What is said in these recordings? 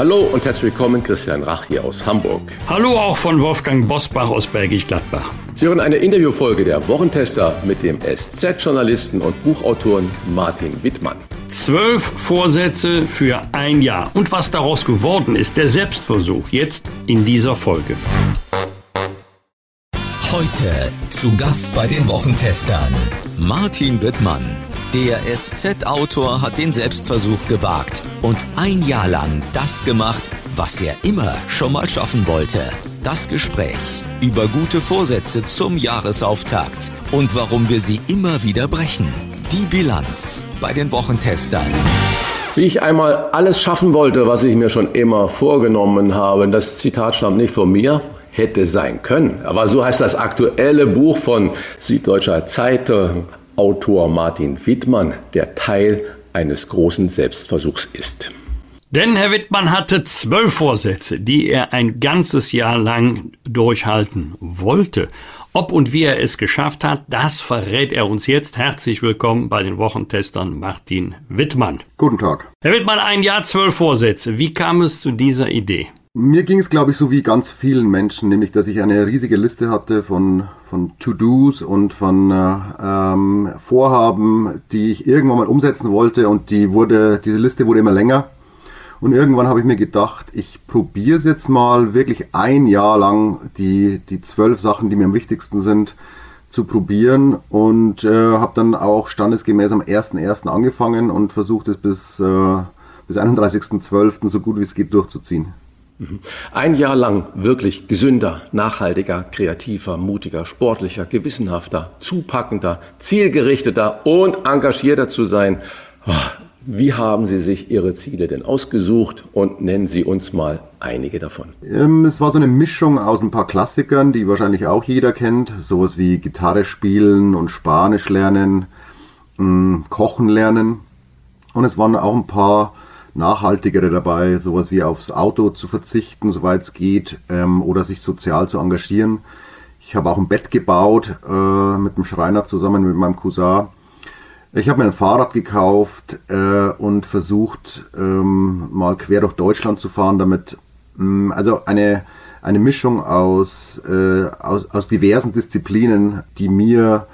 Hallo und herzlich willkommen, Christian Rach hier aus Hamburg. Hallo auch von Wolfgang Bosbach aus Bergisch Gladbach. Sie hören eine Interviewfolge der Wochentester mit dem SZ-Journalisten und Buchautoren Martin Wittmann. Zwölf Vorsätze für ein Jahr. Und was daraus geworden ist, der Selbstversuch, jetzt in dieser Folge. Heute zu Gast bei den Wochentestern Martin Wittmann. Der SZ-Autor hat den Selbstversuch gewagt und ein Jahr lang das gemacht, was er immer schon mal schaffen wollte. Das Gespräch über gute Vorsätze zum Jahresauftakt und warum wir sie immer wieder brechen. Die Bilanz bei den Wochentestern. Wie ich einmal alles schaffen wollte, was ich mir schon immer vorgenommen habe, das Zitat stammt nicht von mir, hätte sein können. Aber so heißt das aktuelle Buch von Süddeutscher Zeitung, Autor Martin Wittmann, der Teil eines großen Selbstversuchs ist. Denn Herr Wittmann hatte zwölf Vorsätze, die er ein ganzes Jahr lang durchhalten wollte. Ob und wie er es geschafft hat, das verrät er uns jetzt. Herzlich willkommen bei den Wochentestern Martin Wittmann. Guten Tag. Herr Wittmann, ein Jahr, zwölf Vorsätze. Wie kam es zu dieser Idee? Mir ging es, glaube ich, so wie ganz vielen Menschen, nämlich, dass ich eine riesige Liste hatte von, von To-Dos und von äh, ähm, Vorhaben, die ich irgendwann mal umsetzen wollte und die wurde, diese Liste wurde immer länger. Und irgendwann habe ich mir gedacht, ich probiere es jetzt mal wirklich ein Jahr lang, die, die zwölf Sachen, die mir am wichtigsten sind, zu probieren und äh, habe dann auch standesgemäß am 1.1. angefangen und versucht es bis, äh, bis 31.12. so gut wie es geht durchzuziehen. Ein Jahr lang wirklich gesünder, nachhaltiger, kreativer, mutiger, sportlicher, gewissenhafter, zupackender, zielgerichteter und engagierter zu sein. Oh, wie haben Sie sich Ihre Ziele denn ausgesucht und nennen Sie uns mal einige davon? Ähm, es war so eine Mischung aus ein paar Klassikern, die wahrscheinlich auch jeder kennt. Sowas wie Gitarre spielen und Spanisch lernen, ähm, Kochen lernen. Und es waren auch ein paar nachhaltigere dabei, sowas wie aufs Auto zu verzichten, soweit es geht, ähm, oder sich sozial zu engagieren. Ich habe auch ein Bett gebaut äh, mit dem Schreiner zusammen mit meinem Cousin. Ich habe mir ein Fahrrad gekauft äh, und versucht, ähm, mal quer durch Deutschland zu fahren, damit mh, mm, also eine eine Mischung aus, äh, aus, aus diversen Disziplinen, die mir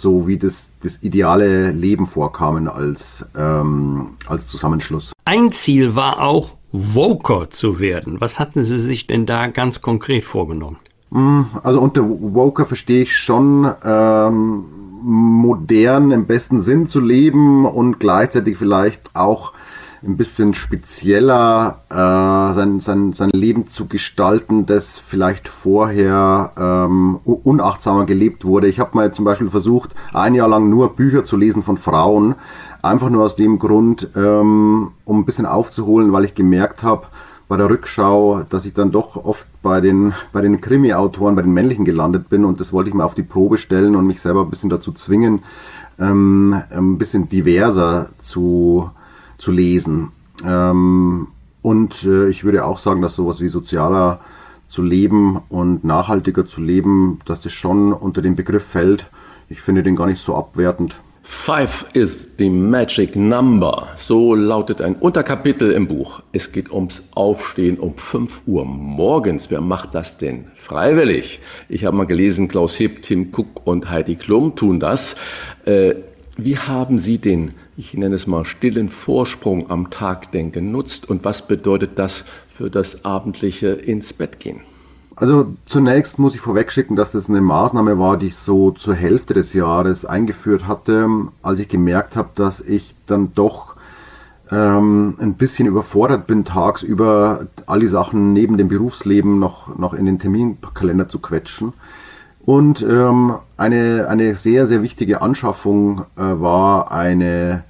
so wie das, das ideale Leben vorkamen als, ähm, als Zusammenschluss. Ein Ziel war auch, Voker zu werden. Was hatten Sie sich denn da ganz konkret vorgenommen? Mm, also unter Voker verstehe ich schon ähm, modern im besten Sinn zu leben und gleichzeitig vielleicht auch ein bisschen spezieller äh, sein, sein, sein Leben zu gestalten, das vielleicht vorher ähm, unachtsamer gelebt wurde. Ich habe mal zum Beispiel versucht, ein Jahr lang nur Bücher zu lesen von Frauen, einfach nur aus dem Grund, ähm, um ein bisschen aufzuholen, weil ich gemerkt habe, bei der Rückschau, dass ich dann doch oft bei den, bei den Krimi-Autoren, bei den männlichen gelandet bin und das wollte ich mir auf die Probe stellen und mich selber ein bisschen dazu zwingen, ähm, ein bisschen diverser zu, zu lesen. Ähm, und äh, ich würde auch sagen, dass sowas wie sozialer zu leben und nachhaltiger zu leben, dass das schon unter den Begriff fällt. Ich finde den gar nicht so abwertend. Five is the magic number. So lautet ein Unterkapitel im Buch. Es geht ums Aufstehen um 5 Uhr morgens. Wer macht das denn freiwillig? Ich habe mal gelesen, Klaus Hipp, Tim Cook und Heidi Klum tun das. Äh, wie haben Sie den ich nenne es mal, stillen Vorsprung am Tag denn genutzt und was bedeutet das für das abendliche ins Bett gehen? Also zunächst muss ich vorwegschicken, dass das eine Maßnahme war, die ich so zur Hälfte des Jahres eingeführt hatte, als ich gemerkt habe, dass ich dann doch ähm, ein bisschen überfordert bin, tagsüber all die Sachen neben dem Berufsleben noch, noch in den Terminkalender zu quetschen. Und ähm, eine, eine sehr, sehr wichtige Anschaffung äh, war eine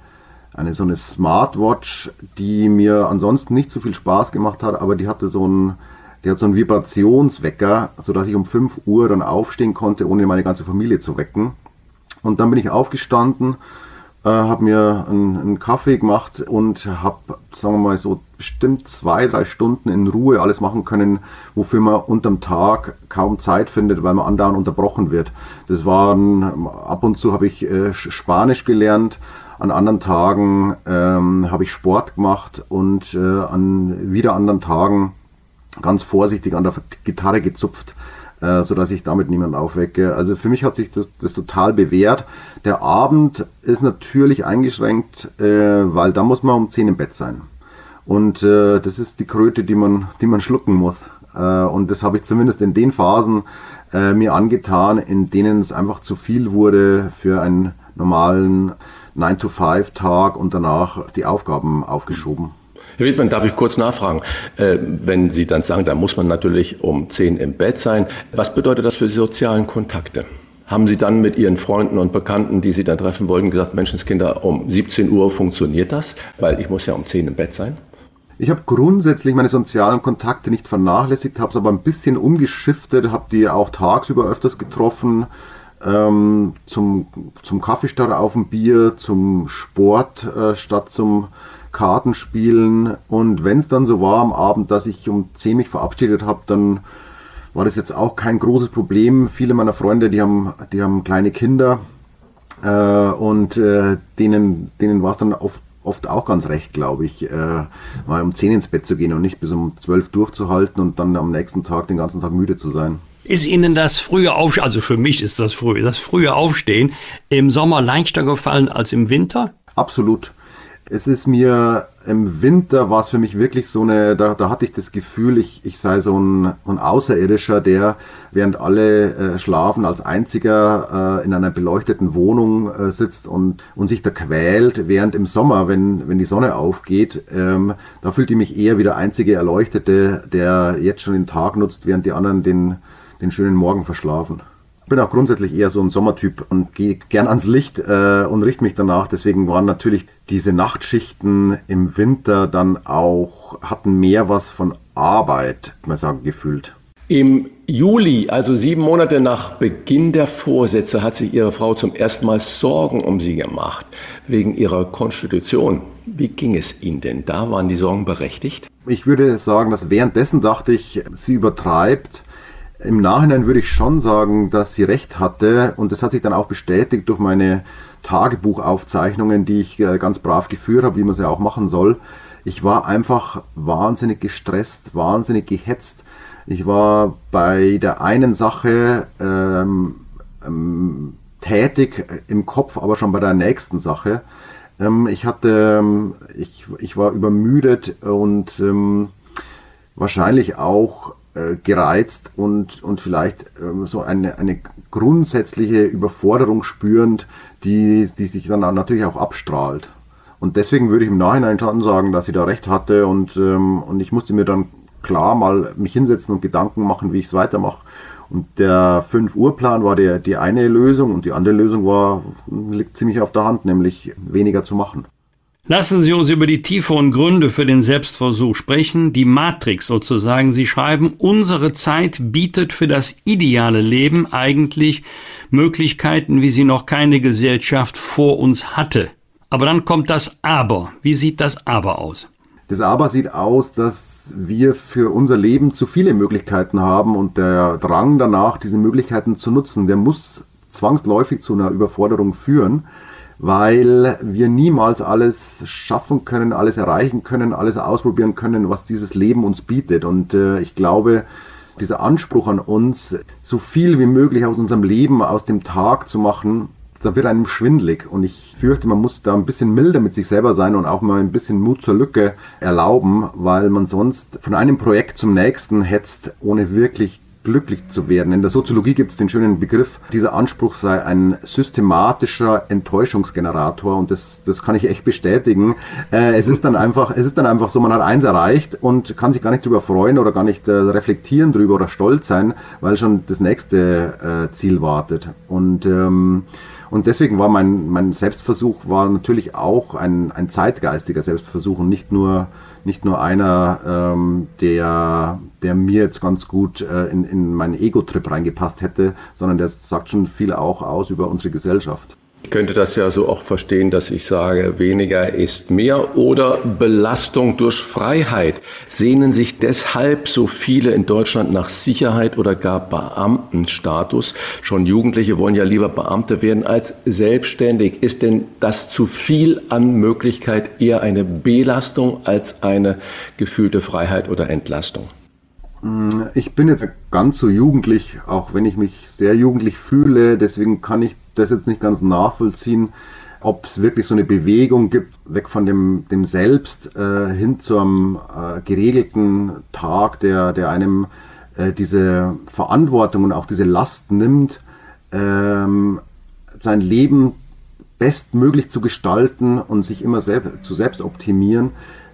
eine so eine Smartwatch, die mir ansonsten nicht so viel Spaß gemacht hat, aber die hatte so ein Der hat so einen Vibrationswecker, sodass ich um 5 Uhr dann aufstehen konnte, ohne meine ganze Familie zu wecken. Und dann bin ich aufgestanden, äh, habe mir einen, einen, Kaffee gemacht und habe, sagen wir mal, so bestimmt zwei, drei Stunden in Ruhe alles machen können, wofür man unterm Tag kaum Zeit findet, weil man andauernd unterbrochen wird. Das waren, ab und zu habe ich äh, Spanisch gelernt, an anderen Tagen ähm, habe ich Sport gemacht und äh, an wieder anderen Tagen ganz vorsichtig an der Gitarre gezupft äh, so dass ich damit niemanden aufwecke. Also für mich hat sich das, das total bewährt. Der Abend ist natürlich eingeschränkt, äh, weil da muss man um 10 im Bett sein. Und äh, das ist die Kröte, die man, die man schlucken muss. Äh, und das habe ich zumindest in den Phasen äh, mir angetan, in denen es einfach zu viel wurde für einen normalen 9-to-5-Tag und danach die Aufgaben aufgeschoben. Herr Wittmann, darf ich kurz nachfragen? Äh, wenn Sie dann sagen, da muss man natürlich um 10 im Bett sein, was bedeutet das für die sozialen Kontakte? Haben Sie dann mit Ihren Freunden und Bekannten, die Sie dann treffen wollten, gesagt, Menschenskinder, um 17 Uhr funktioniert das? Weil ich muss ja um 10 im Bett sein. Ich habe grundsätzlich meine sozialen Kontakte nicht vernachlässigt, habe es aber ein bisschen umgeschiftet, habe die auch tagsüber öfters getroffen, ähm, zum, zum Kaffee statt auf dem Bier, zum Sport äh, statt zum Kartenspielen. Und wenn es dann so war am Abend, dass ich um 10 mich verabschiedet habe, dann war das jetzt auch kein großes Problem. Viele meiner Freunde, die haben, die haben kleine Kinder äh, und äh, denen, denen war es dann oft, oft auch ganz recht, glaube ich, äh, mal um 10 ins Bett zu gehen und nicht bis um 12 durchzuhalten und dann am nächsten Tag den ganzen Tag müde zu sein. Ist Ihnen das frühe Aufstehen, also für mich ist das früh, das frühe Aufstehen im Sommer leichter gefallen als im Winter? Absolut. Es ist mir im Winter war es für mich wirklich so eine, da, da hatte ich das Gefühl, ich, ich sei so ein, ein Außerirdischer, der während alle äh, schlafen als einziger äh, in einer beleuchteten Wohnung äh, sitzt und, und sich da quält, während im Sommer, wenn, wenn die Sonne aufgeht, ähm, da fühlt ich mich eher wie der einzige Erleuchtete, der jetzt schon den Tag nutzt, während die anderen den, den schönen Morgen verschlafen bin auch grundsätzlich eher so ein Sommertyp und gehe gern ans Licht äh, und richte mich danach. Deswegen waren natürlich diese Nachtschichten im Winter dann auch, hatten mehr was von Arbeit, kann man sagen, gefühlt. Im Juli, also sieben Monate nach Beginn der Vorsätze, hat sich Ihre Frau zum ersten Mal Sorgen um Sie gemacht, wegen Ihrer Konstitution. Wie ging es Ihnen denn da? Waren die Sorgen berechtigt? Ich würde sagen, dass währenddessen dachte ich, sie übertreibt im Nachhinein würde ich schon sagen, dass sie recht hatte und das hat sich dann auch bestätigt durch meine Tagebuchaufzeichnungen, die ich äh, ganz brav geführt habe, wie man sie auch machen soll. Ich war einfach wahnsinnig gestresst, wahnsinnig gehetzt. Ich war bei der einen Sache ähm, ähm, tätig im Kopf, aber schon bei der nächsten Sache. Ähm, ich hatte, ähm, ich, ich war übermüdet und ähm, wahrscheinlich auch äh, gereizt und, und vielleicht ähm, so eine, eine grundsätzliche Überforderung spürend, die, die sich dann natürlich auch abstrahlt. Und deswegen würde ich im Nachhinein schon sagen, dass sie da recht hatte und, ähm, und ich musste mir dann klar mal mich hinsetzen und Gedanken machen, wie ich es weitermache. Und der 5 Uhr Plan war der, die eine Lösung und die andere Lösung war, liegt ziemlich auf der Hand, nämlich weniger zu machen. Lassen Sie uns über die tieferen Gründe für den Selbstversuch sprechen, die Matrix sozusagen. Sie schreiben, unsere Zeit bietet für das ideale Leben eigentlich Möglichkeiten, wie sie noch keine Gesellschaft vor uns hatte. Aber dann kommt das Aber. Wie sieht das Aber aus? Das Aber sieht aus, dass wir für unser Leben zu viele Möglichkeiten haben und der Drang danach, diese Möglichkeiten zu nutzen, der muss zwangsläufig zu einer Überforderung führen weil wir niemals alles schaffen können, alles erreichen können, alles ausprobieren können, was dieses Leben uns bietet. Und äh, ich glaube, dieser Anspruch an uns, so viel wie möglich aus unserem Leben, aus dem Tag zu machen, da wird einem schwindlig. Und ich fürchte, man muss da ein bisschen milder mit sich selber sein und auch mal ein bisschen Mut zur Lücke erlauben, weil man sonst von einem Projekt zum nächsten hetzt, ohne wirklich glücklich zu werden. In der Soziologie gibt es den schönen Begriff, dieser Anspruch sei ein systematischer Enttäuschungsgenerator und das, das kann ich echt bestätigen. Äh, es ist dann einfach, es ist dann einfach so, man hat eins erreicht und kann sich gar nicht drüber freuen oder gar nicht äh, reflektieren drüber oder stolz sein, weil schon das nächste äh, Ziel wartet. Und ähm, und deswegen war mein, mein Selbstversuch war natürlich auch ein, ein zeitgeistiger Selbstversuch und nicht nur nicht nur einer, ähm, der, der mir jetzt ganz gut äh, in, in meinen Ego-Trip reingepasst hätte, sondern der sagt schon viel auch aus über unsere Gesellschaft. Ich könnte das ja so auch verstehen, dass ich sage, weniger ist mehr oder Belastung durch Freiheit. Sehnen sich deshalb so viele in Deutschland nach Sicherheit oder gar Beamtenstatus? Schon Jugendliche wollen ja lieber Beamte werden als selbstständig. Ist denn das zu viel an Möglichkeit eher eine Belastung als eine gefühlte Freiheit oder Entlastung? Ich bin jetzt ganz so jugendlich, auch wenn ich mich sehr jugendlich fühle. Deswegen kann ich das jetzt nicht ganz nachvollziehen, ob es wirklich so eine Bewegung gibt, weg von dem, dem Selbst äh, hin zu einem äh, geregelten Tag, der, der einem äh, diese Verantwortung und auch diese Last nimmt, ähm, sein Leben bestmöglich zu gestalten und sich immer selb zu selbst optimieren.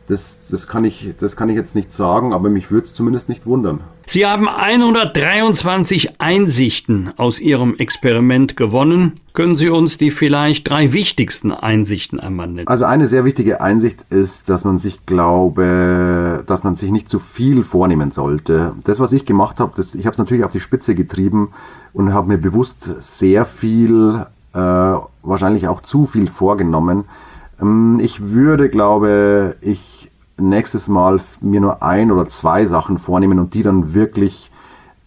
Das, das, kann ich, das kann ich jetzt nicht sagen, aber mich würde es zumindest nicht wundern. Sie haben 123 Einsichten aus Ihrem Experiment gewonnen. Können Sie uns die vielleicht drei wichtigsten Einsichten einmal nennen? Also eine sehr wichtige Einsicht ist, dass man sich glaube, dass man sich nicht zu viel vornehmen sollte. Das, was ich gemacht habe, das, ich habe es natürlich auf die Spitze getrieben und habe mir bewusst sehr viel, äh, wahrscheinlich auch zu viel vorgenommen. Ähm, ich würde, glaube ich, nächstes Mal mir nur ein oder zwei Sachen vornehmen und die dann wirklich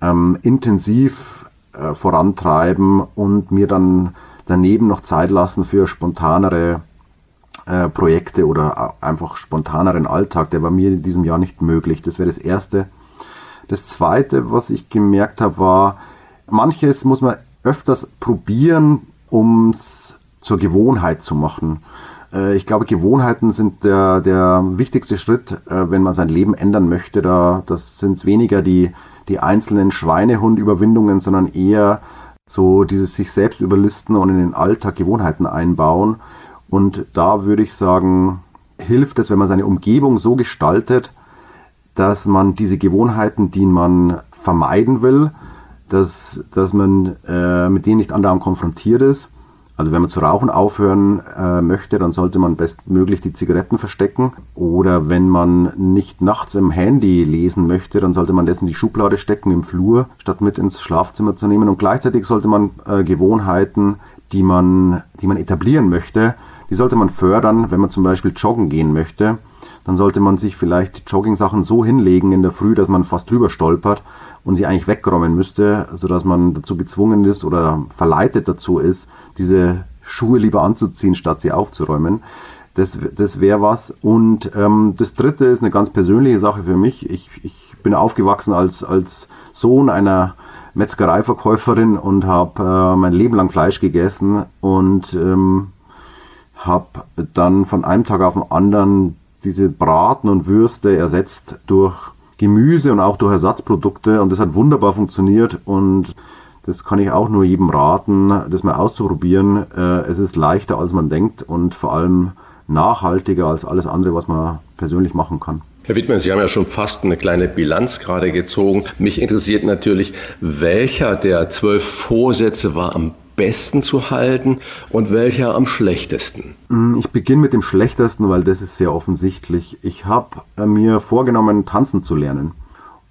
ähm, intensiv äh, vorantreiben und mir dann daneben noch Zeit lassen für spontanere äh, Projekte oder einfach spontaneren Alltag. Der war mir in diesem Jahr nicht möglich. Das wäre das Erste. Das Zweite, was ich gemerkt habe, war, manches muss man öfters probieren, um es zur Gewohnheit zu machen. Äh, ich glaube, Gewohnheiten sind der, der wichtigste Schritt, äh, wenn man sein Leben ändern möchte. Da, das sind weniger die, die einzelnen Schweinehund-Überwindungen, sondern eher so dieses sich selbst überlisten und in den Alltag Gewohnheiten einbauen. Und da würde ich sagen, hilft es, wenn man seine Umgebung so gestaltet, dass man diese Gewohnheiten, die man vermeiden will, dass, dass man äh, mit denen nicht andauernd konfrontiert ist, also wenn man zu rauchen aufhören äh, möchte, dann sollte man bestmöglich die Zigaretten verstecken. Oder wenn man nicht nachts im Handy lesen möchte, dann sollte man das in die Schublade stecken im Flur, statt mit ins Schlafzimmer zu nehmen. Und gleichzeitig sollte man äh, Gewohnheiten, die man, die man etablieren möchte, die sollte man fördern, wenn man zum Beispiel joggen gehen möchte. Dann sollte man sich vielleicht die Jogging-Sachen so hinlegen in der Früh, dass man fast drüber stolpert und sie eigentlich wegräumen müsste, sodass man dazu gezwungen ist oder verleitet dazu ist, diese Schuhe lieber anzuziehen, statt sie aufzuräumen. Das, das wäre was. Und ähm, das dritte ist eine ganz persönliche Sache für mich. Ich, ich bin aufgewachsen als, als Sohn einer Metzgereiverkäuferin und habe äh, mein Leben lang Fleisch gegessen und ähm, habe dann von einem Tag auf den anderen diese Braten und Würste ersetzt durch Gemüse und auch durch Ersatzprodukte und das hat wunderbar funktioniert und das kann ich auch nur jedem raten, das mal auszuprobieren. Äh, es ist leichter, als man denkt und vor allem nachhaltiger als alles andere, was man persönlich machen kann. Herr Wittmann, Sie haben ja schon fast eine kleine Bilanz gerade gezogen. Mich interessiert natürlich, welcher der zwölf Vorsätze war am besten zu halten und welcher am schlechtesten? Mm, ich beginne mit dem schlechtesten, weil das ist sehr offensichtlich. Ich habe äh, mir vorgenommen, tanzen zu lernen.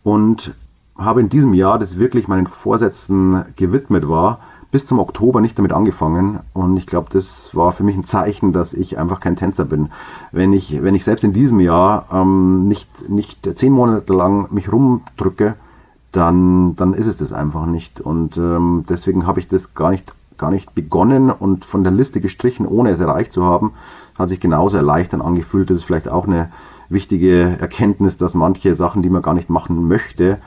Und habe in diesem Jahr, das wirklich meinen Vorsätzen gewidmet war, bis zum Oktober nicht damit angefangen. Und ich glaube, das war für mich ein Zeichen, dass ich einfach kein Tänzer bin. Wenn ich, wenn ich selbst in diesem Jahr ähm, nicht, nicht zehn Monate lang mich rumdrücke, dann, dann ist es das einfach nicht. Und ähm, deswegen habe ich das gar nicht, gar nicht begonnen und von der Liste gestrichen, ohne es erreicht zu haben. Hat sich genauso erleichternd angefühlt. Das ist vielleicht auch eine wichtige Erkenntnis, dass manche Sachen, die man gar nicht machen möchte,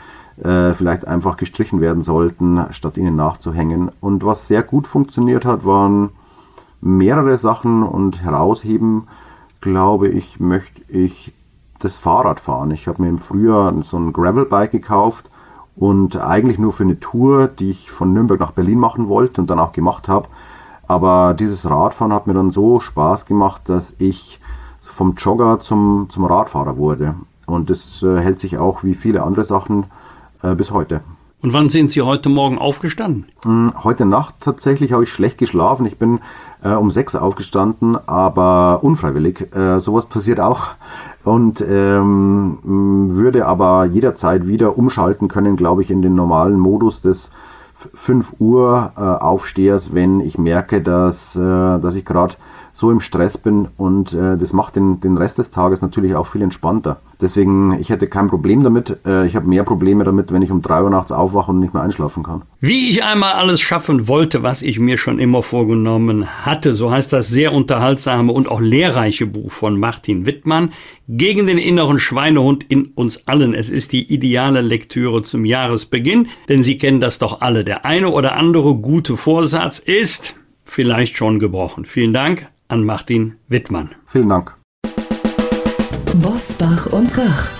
äh, vielleicht einfach gestrichen werden sollten, statt ihnen nachzuhängen. Und was sehr gut funktioniert hat, waren mehrere Sachen und herausheben, glaube ich, möchte ich das Fahrrad fahren. Ich habe mir im Frühjahr so ein Gravelbike gekauft und eigentlich nur für eine Tour, die ich von Nürnberg nach Berlin machen wollte und dann auch gemacht habe. Aber dieses Radfahren hat mir dann so Spaß gemacht, dass ich vom Jogger zum, zum Radfahrer wurde. Und das äh, hält sich auch wie viele andere Sachen äh, bis heute. Und wann sind Sie heute Morgen aufgestanden? Hm, heute Nacht tatsächlich habe ich schlecht geschlafen. Ich bin äh, um sechs aufgestanden, aber unfreiwillig. Äh, sowas passiert auch. Und ähm, würde aber jederzeit wieder umschalten können, glaube ich, in den normalen Modus des 5 Uhr äh, Aufstehers, wenn ich merke, dass, äh, dass ich gerade so im Stress bin und äh, das macht den, den Rest des Tages natürlich auch viel entspannter. Deswegen, ich hätte kein Problem damit. Äh, ich habe mehr Probleme damit, wenn ich um drei Uhr nachts aufwache und nicht mehr einschlafen kann. Wie ich einmal alles schaffen wollte, was ich mir schon immer vorgenommen hatte, so heißt das sehr unterhaltsame und auch lehrreiche Buch von Martin Wittmann. Gegen den inneren Schweinehund in uns allen. Es ist die ideale Lektüre zum Jahresbeginn, denn Sie kennen das doch alle. Der eine oder andere gute Vorsatz ist vielleicht schon gebrochen. Vielen Dank an Martin Wittmann. Vielen Dank. Bosbach und Rach.